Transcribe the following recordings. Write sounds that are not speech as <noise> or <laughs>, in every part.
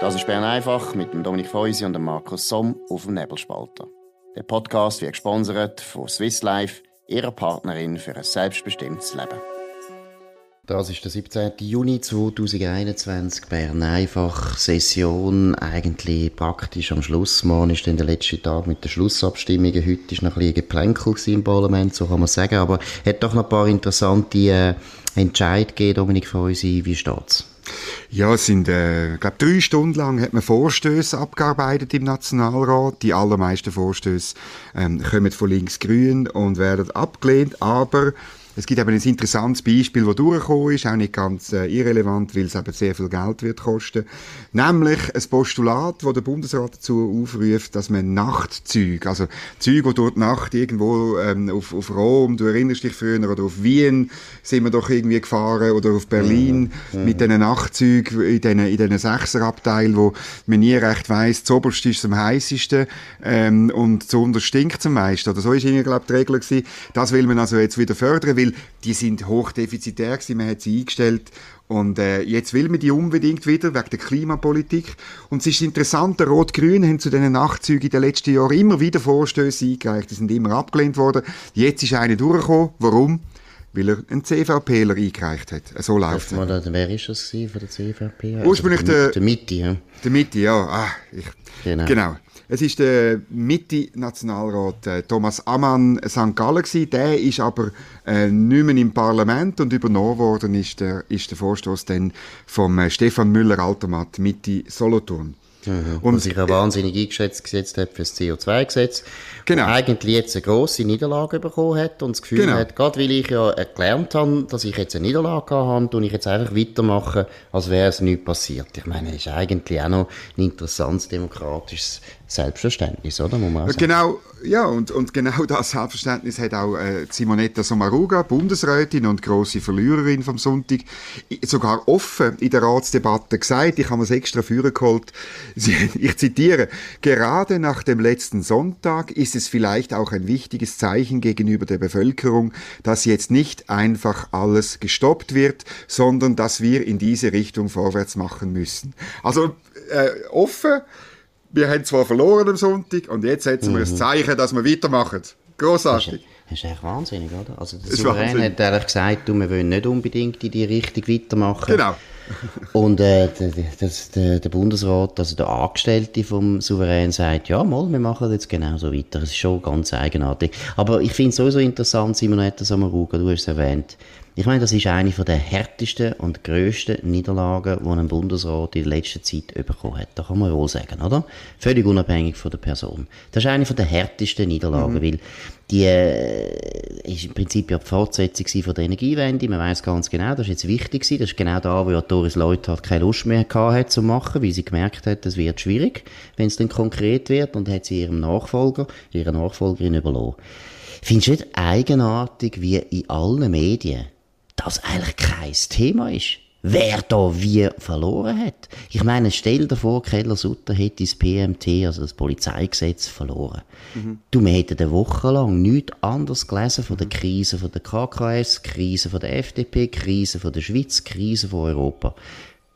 Das ist Bern einfach mit dem Dominik Feusi und dem Markus Somm auf dem Nebelspalter. Der Podcast wird gesponsert von Swiss Life, ihrer Partnerin für ein selbstbestimmtes Leben. Das ist der 17. Juni 2021, Bern einfach Session, eigentlich praktisch am Schluss. Morgen ist dann der letzte Tag mit den Schlussabstimmungen. Heute war noch ein bisschen Geplänkel im Parlament, so kann man sagen. Aber es hat doch noch ein paar interessante äh, Entscheidungen gegeben, Dominik Feusi. Wie steht's? Ja, es sind, äh, glaube drei Stunden lang hat man Vorstöße abgearbeitet im Nationalrat. Die allermeisten Vorstöße ähm, kommen von links-grün und werden abgelehnt, aber es gibt eben ein interessantes Beispiel, das durchgekommen ist, auch nicht ganz äh, irrelevant, weil es eben sehr viel Geld wird kosten. Nämlich ein Postulat, wo der Bundesrat dazu aufruft, dass man Nachtzüge, also Züge, die dort Nacht irgendwo ähm, auf, auf Rom, du erinnerst dich früher, oder auf Wien sind wir doch irgendwie gefahren, oder auf Berlin mhm. mit diesen Nachtzügen in diesen, in diesen Sechserabteil, wo man nie recht weiss, das oberste ist am heißesten ähm, und das unterste stinkt am meisten. Oder so ist irgendwie, glaube ich, die Regel gewesen. Das will man also jetzt wieder fördern, weil die sind hochdefizitär gewesen, man hat sie eingestellt und äh, jetzt will man die unbedingt wieder, wegen der Klimapolitik. Und es ist interessant, der Rot-Grün haben zu diesen Nachtzügen in den letzten Jahren immer wieder Vorstöße eingereicht, die sind immer abgelehnt worden. Jetzt ist einer durchgekommen. Warum? weil er einen CVPler eingereicht hat. So läuft es. Wer ist das von der CVP? Also Ursprünglich der, der Mitte, ja. Der Mitte, ja. Ah, ich, genau. genau. Es ist der Mitte-Nationalrat äh, Thomas Ammann St. Gallen gewesen. Der ist aber äh, nicht mehr im Parlament und übernommen worden ist der, ist der Vorstoß dann vom äh, Stefan Müller-Altermatt Mitte Solothurn. Mhm. Und sich ja wahnsinnig eingeschätzt gesetzt hat für das CO2-Gesetz. Genau. Eigentlich jetzt eine grosse Niederlage bekommen hat und das Gefühl genau. hat, gerade weil ich ja gelernt habe, dass ich jetzt eine Niederlage habe, tue ich jetzt einfach weitermachen, als wäre es nichts passiert. Ich meine, das ist eigentlich auch noch ein interessantes demokratisches Selbstverständnis, oder? Muss man sagen. Genau, ja, und, und genau das Selbstverständnis hat auch äh, Simonetta Sommaruga, Bundesrätin und grosse Verliererin vom Sonntag, sogar offen in der Ratsdebatte gesagt. Ich habe es extra führen geholt. <laughs> Ich zitiere: Gerade nach dem letzten Sonntag ist es vielleicht auch ein wichtiges Zeichen gegenüber der Bevölkerung, dass jetzt nicht einfach alles gestoppt wird, sondern dass wir in diese Richtung vorwärts machen müssen. Also äh, offen wir haben zwar verloren am Sonntag und jetzt setzen mhm. wir ein mhm. Zeichen, dass wir weitermachen. Grossartig. Das ist echt wahnsinnig, oder? Also der Souverän hat ehrlich gesagt, du, wir wollen nicht unbedingt in die Richtung weitermachen. Genau. und äh, das, der, der, Bundesrat, also der Angestellte vom Souverän sagt, ja, mal, wir machen jetzt genauso weiter. Das ist schon ganz eigenartig. Aber ich finde es sowieso interessant, Simonetta Samaruga, du hast es erwähnt, ich meine, das ist eine der härtesten und grössten Niederlagen, die ein Bundesrat in der letzten Zeit bekommen hat. Das kann man wohl sagen, oder? Völlig unabhängig von der Person. Das ist eine der härtesten Niederlagen, mhm. weil die äh, ist im Prinzip ja die Fortsetzung von der Energiewende. Man weiß ganz genau, das ist jetzt wichtig gewesen. Das ist genau da, wo ja Doris Leuthard keine Lust mehr gehabt hat zu machen, weil sie gemerkt hat, das wird schwierig, wenn es dann konkret wird und hat sie ihrem Nachfolger, ihrer Nachfolgerin überlassen. Findest du nicht eigenartig, wie in allen Medien das eigentlich kein Thema ist. Wer da wie verloren hat. Ich meine, stell dir vor, Keller Sutter hätte das PMT, also das Polizeigesetz, verloren. Mhm. Du, wir hätten eine Woche lang nichts anderes gelesen von der. Krise von der KKS, Krise von der FDP, Krise von der Schweiz, Krise von Europa.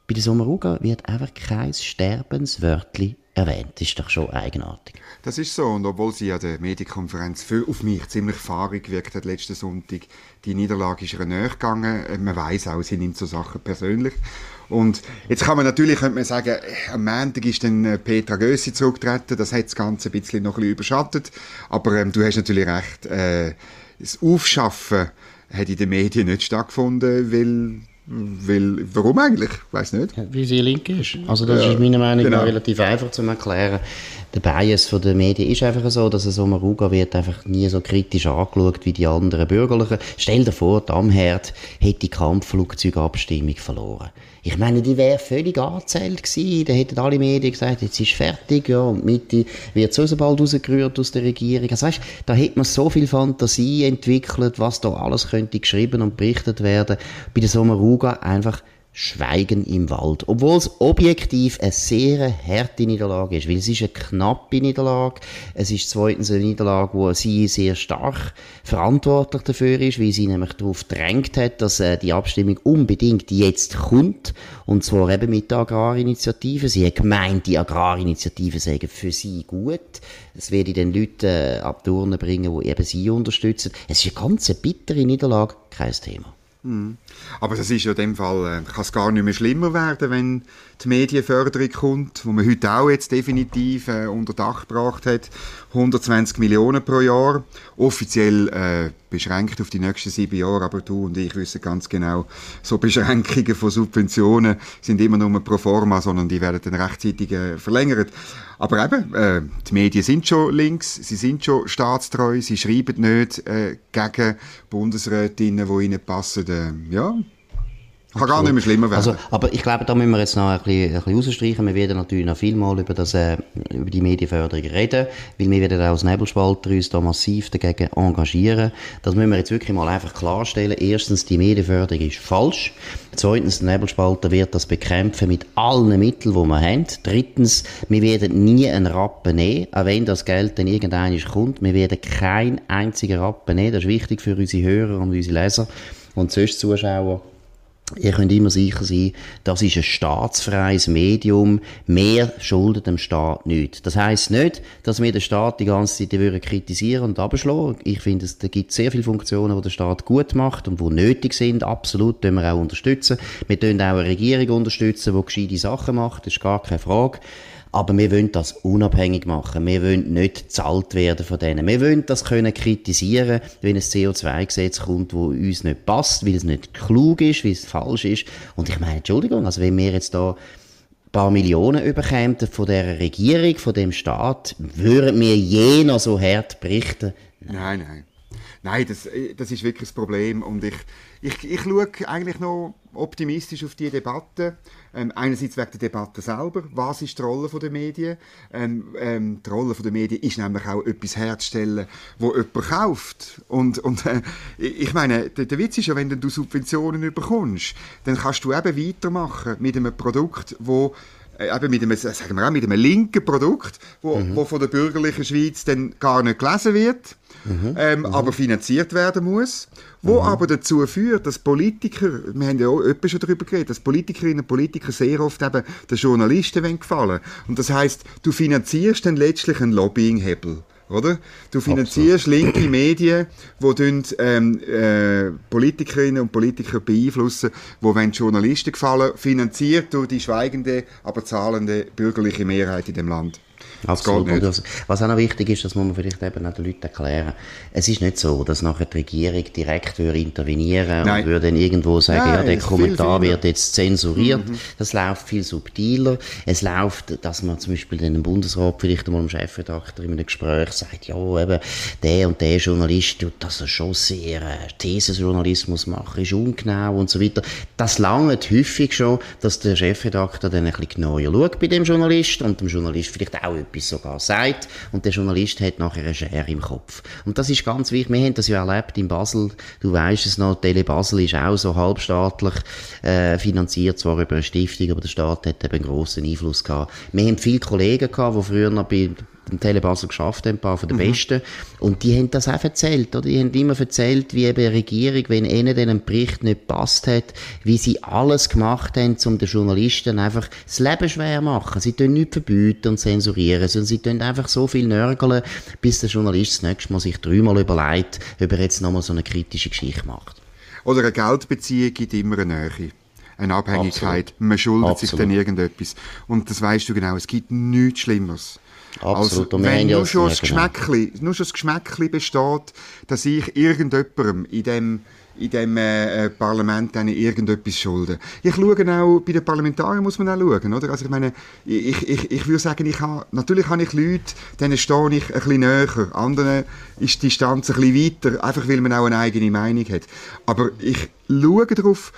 Bei der Sommaruga wird einfach kein Sterbenswörtli erwähnt. Das ist doch schon eigenartig. Das ist so. Und obwohl sie an der Medienkonferenz für, auf mich ziemlich fahrig gewirkt hat letzten Sonntag, die Niederlage ist ihr näher gegangen. Man weiß auch, sie nimmt so Sachen persönlich. Und jetzt kann man natürlich könnte man sagen, am Montag ist dann äh, Petra Gössi zurückgetreten. Das hat das Ganze ein bisschen noch ein bisschen überschattet. Aber ähm, du hast natürlich recht. Äh, das Aufschaffen hat in den Medien nicht stattgefunden, weil weil, warum eigentlich? Ich weiß nicht. Wie sie link ist. Also das ja, ist meiner Meinung nach genau. relativ einfach zu erklären. Der Bias von der Medien ist einfach so, dass so Maruga wird einfach nie so kritisch angeschaut wie die anderen Bürgerlichen. Stell dir vor, die Amherd hätte die Kampfflugzeugabstimmung verloren. Ich meine, die wäre völlig angezählt gewesen. Da hätten alle Medien gesagt, jetzt ist fertig, ja, und Mitte wird so bald rausgerührt aus der Regierung. Also weißt, da hätte man so viel Fantasie entwickelt, was da alles könnte geschrieben und berichtet werden. Bei der Sommaruga einfach Schweigen im Wald. Obwohl es objektiv eine sehr harte Niederlage ist, weil es ist eine knappe Niederlage. Es ist zweitens eine Niederlage, wo sie sehr stark verantwortlich dafür ist, weil sie nämlich darauf drängt hat, dass äh, die Abstimmung unbedingt jetzt kommt. Und zwar eben mit der Agrarinitiative. Sie hat gemeint, die Agrarinitiative sei für sie gut. Es werde den Leuten äh, ab Turnen bringen, die eben sie unterstützen. Es ist eine ganz bittere Niederlage, kein Thema. Mhm. Aber das ist ja in dem Fall, äh, kann es gar nicht mehr schlimmer werden, wenn die Medienförderung kommt, wo man heute auch jetzt definitiv äh, unter Dach gebracht hat. 120 Millionen pro Jahr, offiziell äh, beschränkt auf die nächsten sieben Jahre, aber du und ich wissen ganz genau, so Beschränkungen von Subventionen sind immer nur pro forma, sondern die werden dann rechtzeitig äh, verlängert. Aber eben, äh, die Medien sind schon links, sie sind schon staatstreu, sie schreiben nicht äh, gegen Bundesrätinnen, die ihnen passen. Äh, ja, kann gar nicht mehr schlimmer werden. Also, aber ich glaube, da müssen wir jetzt noch ein bisschen, ein bisschen rausstreichen. Wir werden natürlich noch viel mal über, das, äh, über die Medienförderung reden, weil wir werden auch als Nebelspalter uns da massiv dagegen engagieren. Das müssen wir jetzt wirklich mal einfach klarstellen. Erstens, die Medienförderung ist falsch. Zweitens, der Nebelspalter wird das bekämpfen mit allen Mitteln, die wir haben. Drittens, wir werden nie einen Rappen nehmen, auch wenn das Geld dann irgendwann kommt. Wir werden keinen einzigen Rappen nehmen. Das ist wichtig für unsere Hörer und unsere Leser und sonst Zuschauer. Ihr könnt immer sicher sein, das ist ein staatsfreies Medium. Mehr schuldet dem Staat nicht. Das heißt nicht, dass wir den Staat die ganze Zeit würden kritisieren und abschlagen. Ich finde, es gibt sehr viele Funktionen, die der Staat gut macht und die nötig sind. Absolut, können wir auch unterstützen. Wir können auch eine Regierung unterstützen, die gescheite Sachen macht. Das ist gar keine Frage. Aber wir wollen das unabhängig machen. Wir wollen nicht zahlt werden von denen. Wir wollen das können kritisieren, wenn ein CO2-Gesetz kommt, wo uns nicht passt, weil es nicht klug ist, weil es falsch ist. Und ich meine, Entschuldigung, also wenn wir jetzt da ein paar Millionen überkämen von der Regierung, von dem Staat, würden wir je noch so hart berichten? Nein, nein. Nein, das, das ist wirklich das Problem. Und ich, ich, ich schaue eigentlich noch optimistisch auf die Debatte. Ähm, einerseits wegen der Debatte selber. Was ist die Rolle der Medien? Ähm, ähm, die Rolle der Medien ist nämlich auch etwas herzustellen, wo jemand kauft. Und, und äh, ich meine, der, der, Witz ist ja, wenn du Subventionen bekommst, dann kannst du eben weitermachen mit einem Produkt, äh, eben mit einem, sagen wir auch, mit einem linken Produkt, wo, mhm. wo von der bürgerlichen Schweiz dann gar nicht gelesen wird, mhm. Ähm, mhm. aber finanziert werden muss, wo mhm. aber dazu führt, dass Politiker, wir haben ja auch schon darüber geredet, dass Politikerinnen und Politiker sehr oft eben den Journalisten gefallen Und das heißt, du finanzierst dann letztlich einen Lobbyinghebel oder? Du finanzierst Absolut. linke Medien, die ähm, äh, Politikerinnen und Politiker beeinflussen, wo wenn Journalisten gefallen, finanziert durch die schweigende, aber zahlende bürgerliche Mehrheit in dem Land. Absolut. Das, was auch noch wichtig ist, das muss man vielleicht eben auch den Leuten erklären. Es ist nicht so, dass nachher die Regierung direkt würde intervenieren Nein. und würde dann irgendwo sagen, Nein, ja, der Kommentar wird jetzt zensuriert. Mhm. Das läuft viel subtiler. Es läuft, dass man zum Beispiel den Bundesrat vielleicht einmal dem Chefredakteur in einem Gespräch sagt, ja, eben, der und der Journalist, dass er schon sehr äh, Thesenjournalismus macht, ist ungenau und so weiter. Das langt häufig schon, dass der Chefredakteur dann ein bisschen genauer schaut bei dem Journalist und dem Journalist vielleicht auch etwas sogar sagt und der Journalist hat nachher eine Schere im Kopf. Und das ist ganz wichtig. Wir haben das ja erlebt in Basel. Du weißt es noch, Tele Basel ist auch so halbstaatlich äh, finanziert, zwar über eine Stiftung, aber der Staat hat eben einen grossen Einfluss gehabt. Wir haben viele Kollegen gehabt, die früher noch bei den Telebasel geschafft haben, ein paar von den mhm. Besten. Und die haben das auch erzählt, oder? Die haben immer erzählt, wie eben eine Regierung, wenn ihnen den Bericht nicht passt hat, wie sie alles gemacht haben, um den Journalisten einfach das Leben schwer zu machen. Sie tun nichts verbieten und zensurieren, sondern sie tun einfach so viel nörgeln, bis der Journalist das nächste Mal sich dreimal überlegt, ob er jetzt nochmal so eine kritische Geschichte macht. Oder eine Geldbeziehung gibt immer eine Nähe eine Abhängigkeit. Absolut. Man schuldet Absolut. sich dann irgendetwas. Und das weißt du genau, es gibt nichts Schlimmeres. Absolut. Also, wenn nur schon, das genau. Geschmäckli, nur schon das Geschmäckli besteht, dass ich irgendjemandem in dem in dem äh, äh, Parlament dann irgendetwas schulden. Ich schaue auch, bei den Parlamentariern muss man auch schauen, oder? Also ich meine, ich, ich, ich würde sagen, ich habe, natürlich habe ich Leute, denen stehe ich ein bisschen näher, anderen ist die Distanz ein bisschen weiter, einfach weil man auch eine eigene Meinung hat. Aber ich schaue darauf,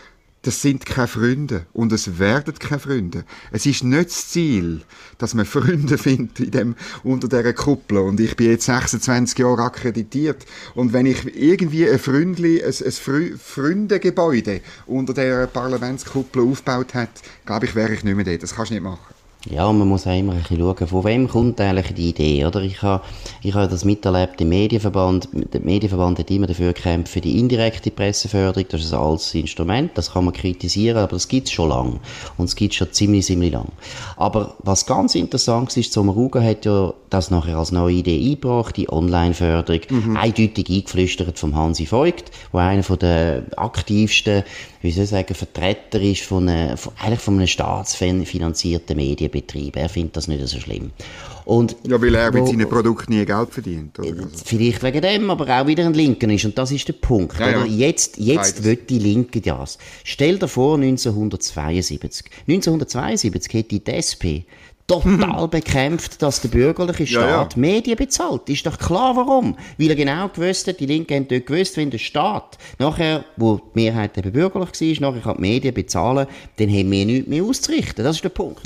das sind keine Freunde und es werden keine Freunde. Es ist nicht das Ziel, dass man Freunde <laughs> findet in dem, unter dieser Kuppel. Und ich bin jetzt 26 Jahre akkreditiert und wenn ich irgendwie ein Freundli, ein, ein Freundegebäude unter der Parlamentskuppel aufgebaut hätte, glaube ich, wäre ich nicht mehr da. Das kannst du nicht machen. Ja, man muss auch immer ein bisschen schauen, von wem kommt eigentlich die Idee, oder? Ich habe, ich habe das miterlebt im Medienverband. Der Medienverband hat immer dafür gekämpft, für die indirekte Presseförderung. Das ist ein altes Instrument, das kann man kritisieren, aber das gibt es schon lang. Und es gibt schon ziemlich, ziemlich lang. Aber was ganz interessant ist, Sommaruga hat ja das nachher als neue Idee eingebracht, die Online-Förderung, mhm. eindeutig eingeflüstert vom Hansi Voigt, der einer der aktivsten wie soll ich sagen, Vertreter ist von, einem, von, eigentlich von einem staatsfinanzierten Medienbetrieb. Er findet das nicht so schlimm. Und ja, weil er mit seinen Produkten nie Geld verdient. Oder? Äh, vielleicht wegen dem, aber auch wieder ein Linken ist. Und das ist der Punkt. Ja, ja. Jetzt, jetzt wird die Linke das. Stell dir vor, 1972. 1972 hätte die SP total <laughs> bekämpft, dass der bürgerliche Staat ja, ja. Medien bezahlt. Ist doch klar, warum. Weil er genau gewusst hat, die Linke haben dort gewusst, wenn der Staat nachher, wo die Mehrheit eben bürgerlich war, nachher kann die Medien bezahlen, dann haben wir nichts mehr auszurichten. Das ist der Punkt.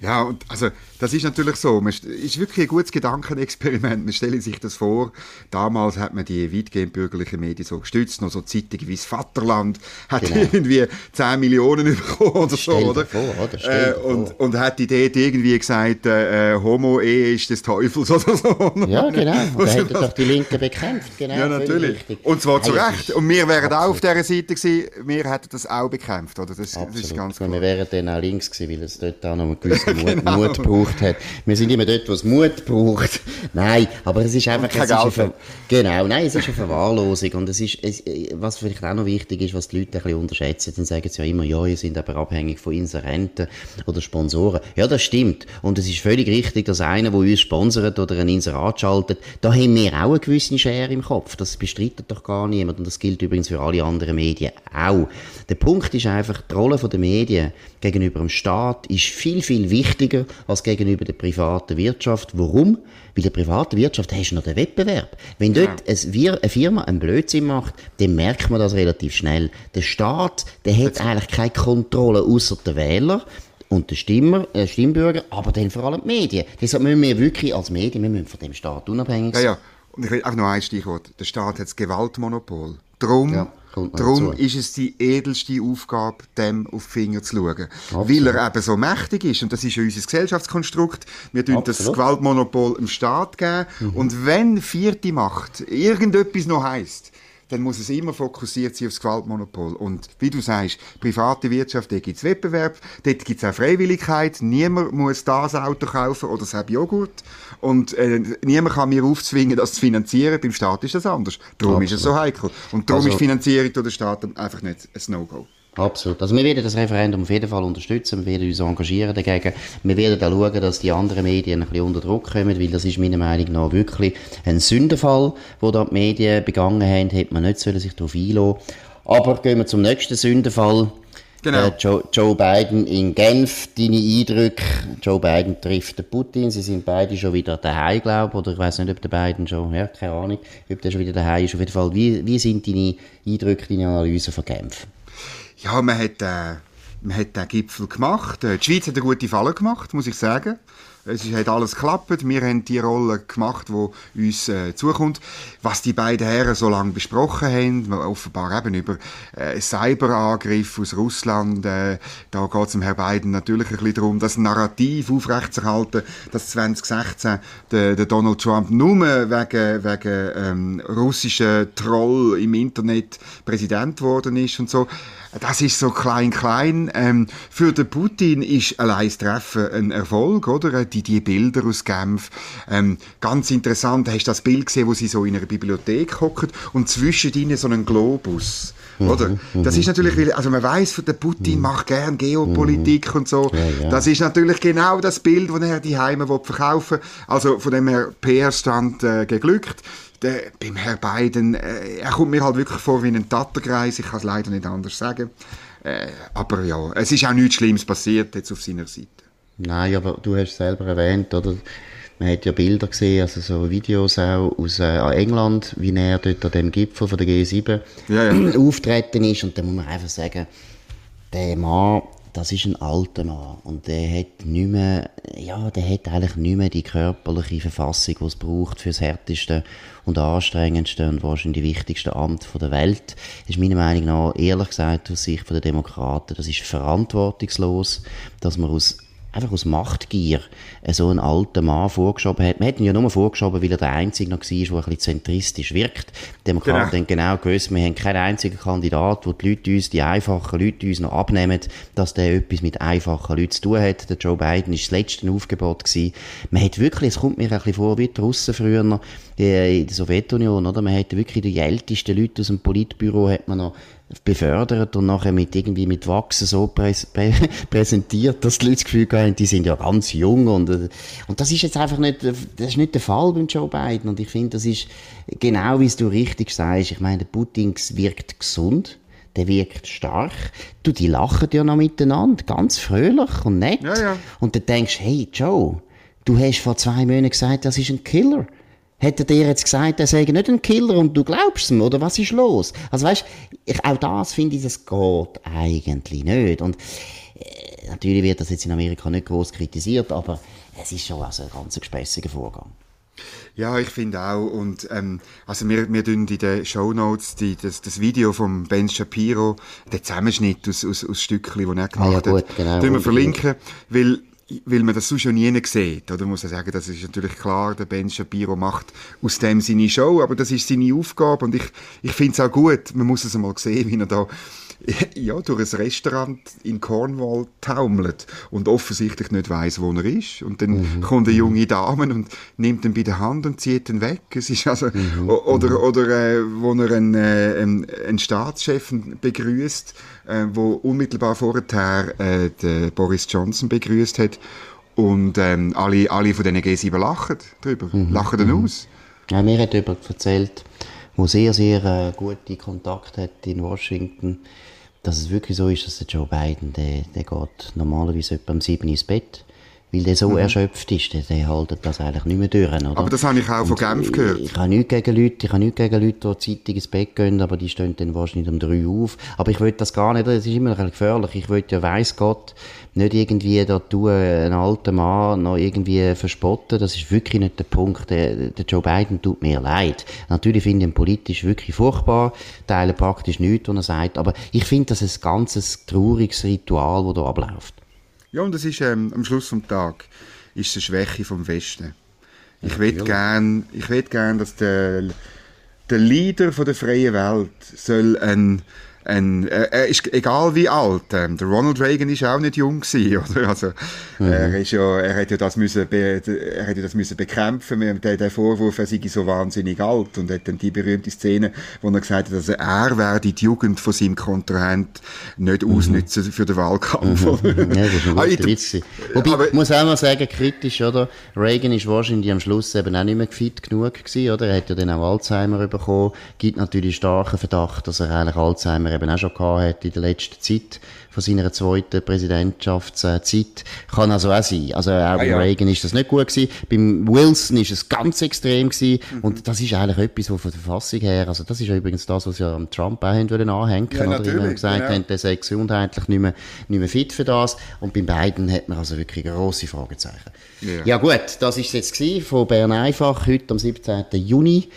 Ja, und also das ist natürlich so. Es ist wirklich ein gutes Gedankenexperiment. Man stelle sich das vor. Damals hat man die weitgehend bürgerlichen Medien so gestützt. Noch so Zeitungen wie das Vaterland hat genau. irgendwie 10 Millionen bekommen oder so, oder? Vor, oder? Äh, und, und hat die dort irgendwie gesagt, äh, äh, Homo-Ehe ist des Teufels oder so. Ja, <laughs> genau. Und da hätten doch die Linken bekämpft. Genau, ja, natürlich. Und zwar zu Recht. Und wir wären auch auf dieser Seite gewesen. Wir hätten das auch bekämpft, oder? Das, das ist ganz klar. Wir wären dann auch links gewesen, weil es dort auch noch einen gewissen <laughs> Mut, genau. Mut gebraucht hat. Wir sind immer dort, wo es Mut braucht. <laughs> Nein, aber es ist einfach... Es ist eine genau, nein, es ist eine Verwahrlosung. Und es ist, es, was vielleicht auch noch wichtig ist, was die Leute ein bisschen unterschätzen, dann sagen sie ja immer, ja, ihr sind aber abhängig von Inserenten oder Sponsoren. Ja, das stimmt. Und es ist völlig richtig, dass einer, der uns sponsert oder ein Inserat schaltet, da haben wir auch eine gewisse Schere im Kopf. Das bestreitet doch gar niemand. Und das gilt übrigens für alle anderen Medien auch. Der Punkt ist einfach, die Rolle der Medien gegenüber dem Staat ist viel, viel wichtiger als gegenüber der privaten Wirtschaft. Warum? Weil der privaten Wirtschaft hast du noch den Wettbewerb. Wenn dort ja. eine Firma einen Blödsinn macht, dann merkt man das relativ schnell. Der Staat, der hat eigentlich keine Kontrolle außer der Wähler und der Stimmer, äh, Stimmbürger, aber dann vor allem die Medien. Deshalb müssen wir wirklich als Medien, wir müssen von dem Staat unabhängig sein. Ja, ja. Und ich will auch noch ein Stichwort. Der Staat hat das Gewaltmonopol. Darum ja. Darum ist es die edelste Aufgabe, dem auf die Finger zu schauen. Absolut. Weil er eben so mächtig ist. Und das ist ja unser Gesellschaftskonstrukt. Wir tun das Gewaltmonopol im Staat geben. Mhm. Und wenn vierte Macht irgendetwas noch heisst, dann muss es immer fokussiert sein aufs Gewaltmonopol. Und wie du sagst, private Wirtschaft, da gibt es Wettbewerb, dort gibt es auch Freiwilligkeit. Niemand muss das Auto kaufen oder das Joghurt. Und äh, niemand kann mir aufzwingen, das zu finanzieren. Beim Staat ist das anders. Darum Absolut. ist es so heikel. Und darum also, ist Finanzierung durch den Staat einfach nicht ein No-Go. Absolut. Also wir werden das Referendum auf jeden Fall unterstützen, wir werden uns engagieren dagegen. Wir werden auch schauen, dass die anderen Medien ein bisschen unter Druck kommen, weil das ist meiner Meinung nach wirklich ein Sündenfall, wo da die Medien begangen haben, hätte man nicht sollen sich darauf einlassen Aber gehen wir zum nächsten Sündenfall. Genau. Äh, Joe, Joe, Biden in Genf, deine Eindrücke. Joe Biden trifft den Putin. Sie sind beide schon wieder daheim, glaube ich. Oder ich weiß nicht, ob der Biden schon, ja, keine Ahnung, ob der schon wieder daheim ist. Auf jeden Fall, wie, wie sind deine Eindrücke, deine Analyse von Genf? Ja, man hat, äh, man hat den Gipfel gemacht. Äh, die Schweiz hat eine gute Falle gemacht, muss ich sagen. Es hat alles geklappt. Wir haben die Rolle gemacht, die uns äh, zukommt. Was die beiden Herren so lange besprochen haben, offenbar eben über äh, Cyberangriff aus Russland, äh, da geht es dem Herrn Biden natürlich ein bisschen darum, das Narrativ aufrechtzuerhalten, dass 2016 der, der Donald Trump nur wegen, wegen ähm, russischen Troll im Internet Präsident geworden ist und so. Das ist so klein-klein. Ähm, für den Putin ist allein das Treffen ein Erfolg, oder? Die, die Bilder aus Genf. Ähm, ganz interessant, hast du das Bild gesehen, wo sie so in einer Bibliothek hocken und zwischen ihnen so einen Globus. Mhm, oder? Mhm, das ist natürlich, also man weiß, der Putin mhm. macht gern Geopolitik und so. Ja, ja. Das ist natürlich genau das Bild, das er die Heime verkaufen will. Also von dem her PR-Stand äh, geglückt der, beim Herr Biden, äh, er kommt mir halt wirklich vor wie ein Tatterkreis, ich kann es leider nicht anders sagen. Äh, aber ja, es ist auch nichts Schlimmes passiert jetzt auf seiner Seite. Nein, aber du hast es selber erwähnt, oder? Man hat ja Bilder gesehen, also so Videos auch aus äh, England, wie er dort an dem Gipfel von der G7 ja, ja. <clears throat> auftreten ist. Und da muss man einfach sagen, der Mann, das ist ein alter Mann und der hat nicht mehr, ja, der hat eigentlich nicht mehr die körperliche Verfassung, die es braucht für das härteste und anstrengendste und wahrscheinlich wichtigste Amt der Welt. Das ist meiner Meinung nach, ehrlich gesagt, aus Sicht der Demokraten, das ist verantwortungslos, dass man aus einfach aus Machtgier so einen alten Mann vorgeschoben hat. Man hat ihn ja nur vorgeschoben, weil er der Einzige noch war, der ein bisschen zentristisch wirkt. Die Demokraten genau. haben genau gewusst, wir haben keinen einzigen Kandidat, wo die Leute uns, die einfachen Leute uns noch abnehmen, dass der etwas mit einfachen Leuten zu tun hat. Der Joe Biden war das letzte Aufgebot gewesen. Man hat wirklich, es kommt mir ein bisschen vor wie die Russen früher noch, in der Sowjetunion, oder? Man hat wirklich die ältesten Leute aus dem Politbüro hat man noch befördert und nachher mit irgendwie mit Wachsen so präs prä <laughs> präsentiert, dass die Leute das Gefühl haben, die sind ja ganz jung und, und das ist jetzt einfach nicht, das ist nicht der Fall beim Joe Biden und ich finde, das ist genau wie es du richtig sagst, ich meine, der Putin wirkt gesund, der wirkt stark. Du, die lachen ja noch miteinander, ganz fröhlich und nett. Ja, ja. Und du denkst, hey Joe, du hast vor zwei Monaten gesagt, das ist ein Killer. Hätte dir jetzt gesagt, er sei nicht ein Killer und du glaubst ihm, oder was ist los? Also weißt, ich, auch das finde ich, das geht eigentlich nicht. Und äh, natürlich wird das jetzt in Amerika nicht groß kritisiert, aber es ist schon also ein ganz gespässiger Vorgang. Ja, ich finde auch. Und ähm, also wir, wir tun in den Show Notes die, das, das Video von Ben Shapiro, den Zusammenschnitt aus, aus, aus Stückchen, die er gemacht ah, ja, gut, hat, genau, wir verlinken, weil weil man das so schon nie sieht. Oder muss ich sagen, das ist natürlich klar, der Ben Shapiro macht aus dem seine Show, aber das ist seine Aufgabe und ich, ich finde es auch gut, man muss es einmal sehen, wie er da <laughs> ja, durch ein Restaurant in Cornwall taumelt und offensichtlich nicht weiß, wo er ist. Und dann mhm. kommt eine junge Dame und nimmt ihn bei der Hand und zieht ihn weg. Es ist also, mhm. oder, mhm. oder äh, wo er einen, äh, einen Staatschef begrüßt, äh, wo unmittelbar vorher äh, Boris Johnson begrüßt hat. Und ähm, alle, alle von diesen G7 lachen darüber, mhm. lachen dann mhm. aus. Ja, mir hat jemand erzählt, der sehr, sehr äh, gute Kontakte hat in Washington, dass es wirklich so ist, dass der Joe Biden, der, der geht normalerweise etwa um sieben ins Bett, weil der so mhm. erschöpft ist, der, der haltet das eigentlich nicht mehr durch. Oder? Aber das habe ich auch von Genf gehört. Ich, ich habe nichts gegen Leute, ich habe nichts gegen Leute, die Zeitung ins Bett gehen, aber die stehen dann wahrscheinlich um drei auf. Aber ich will das gar nicht, das ist immer gefährlich. Ich will ja, weiss Gott, nicht irgendwie da tun, einen alten Mann noch irgendwie verspotten. Das ist wirklich nicht der Punkt. Der, der Joe Biden tut mir leid. Natürlich finde ich ihn politisch wirklich furchtbar, teile praktisch nichts, was er sagt, aber ich finde das ein ganzes trauriges Ritual, das da abläuft. Ja, und das ist ähm, am Schluss des Tages ist eine Schwäche vom Westen. Ich würde gern, ich will gern, dass der, der Leader von der freien Welt soll ein ein, äh, er ist egal wie alt. Ähm, der Ronald Reagan ist auch nicht jung gewesen, <laughs> oder? Also mhm. er ist ja, er hätte ja das müssen, be, er hätte das müssen bekämpfen. Der, der Vorwurf, er sei so wahnsinnig alt und hat dann die berühmte Szene, wo er gesagt hat, also er werde die Jugend von seinem Kontrahent nicht mhm. ausnutzen für den Wahlkampf. Mhm. ja, das ist ein guter Witz. Wobei, aber, ich muss auch mal sagen, kritisch, oder? Reagan ist wahrscheinlich am Schluss eben auch nicht mehr fit genug gewesen, oder? Er hat ja dann auch Alzheimer bekommen. Gibt natürlich starken Verdacht, dass er eigentlich Alzheimer er eben auch schon gehabt hat in der letzten Zeit, von seiner zweiten Präsidentschaftszeit. Kann also auch sein. Also auch ah, bei ja. Reagan ist das nicht gut gewesen. Beim Wilson ist es ganz extrem gewesen. Mhm. Und das ist eigentlich etwas, was von der Verfassung her, also das ist ja übrigens das, was ja am Trump auch haben wollen anhängen, ja, oder immer gesagt genau. haben, der sei gesundheitlich nicht mehr, nicht mehr fit für das. Und beim Biden hat man also wirklich grosse Fragezeichen. Ja. ja gut, das ist es jetzt gewesen von Bern einfach, heute am 17. Juni.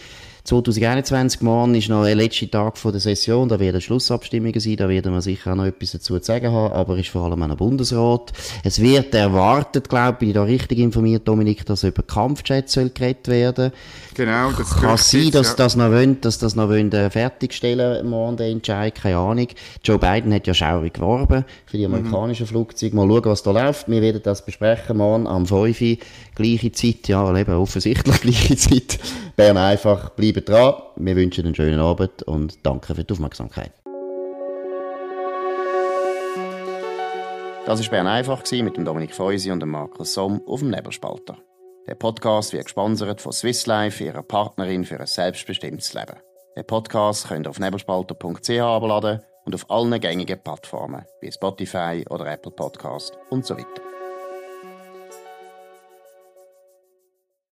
2021 morgen ist noch der letzte Tag der Session, da werden Schlussabstimmungen sein, da werden wir sicher auch noch etwas dazu zu sagen haben, aber ist vor allem auch ein Bundesrat. Es wird erwartet, glaube ich, bin ich da richtig informiert, Dominik, dass über Kampfjets soll geredet werden. Genau, das kann sein, dass ja. das noch wollen, dass das noch wollen, äh, fertigstellen morgen der Entscheid, keine Ahnung. Joe Biden hat ja schaurig geworben für die mhm. amerikanischen mhm. Flugzeuge. Mal schauen, was da läuft. Wir werden das besprechen morgen am 5 Uhr, gleiche Zeit, ja, eben offensichtlich <laughs> gleiche Zeit. Bern einfach, bleiben dran. Wir wünschen einen schönen Abend und danke für die Aufmerksamkeit. Das war Bern einfach mit dem Dominik Feusi und dem Markus Somm auf dem Nebelspalter. Der Podcast wird gesponsert von Swiss Life, ihrer Partnerin für ein selbstbestimmtes Leben. Den Podcast könnt ihr auf nebelspalter.ch abladen und auf allen gängigen Plattformen wie Spotify oder Apple Podcast und so weiter.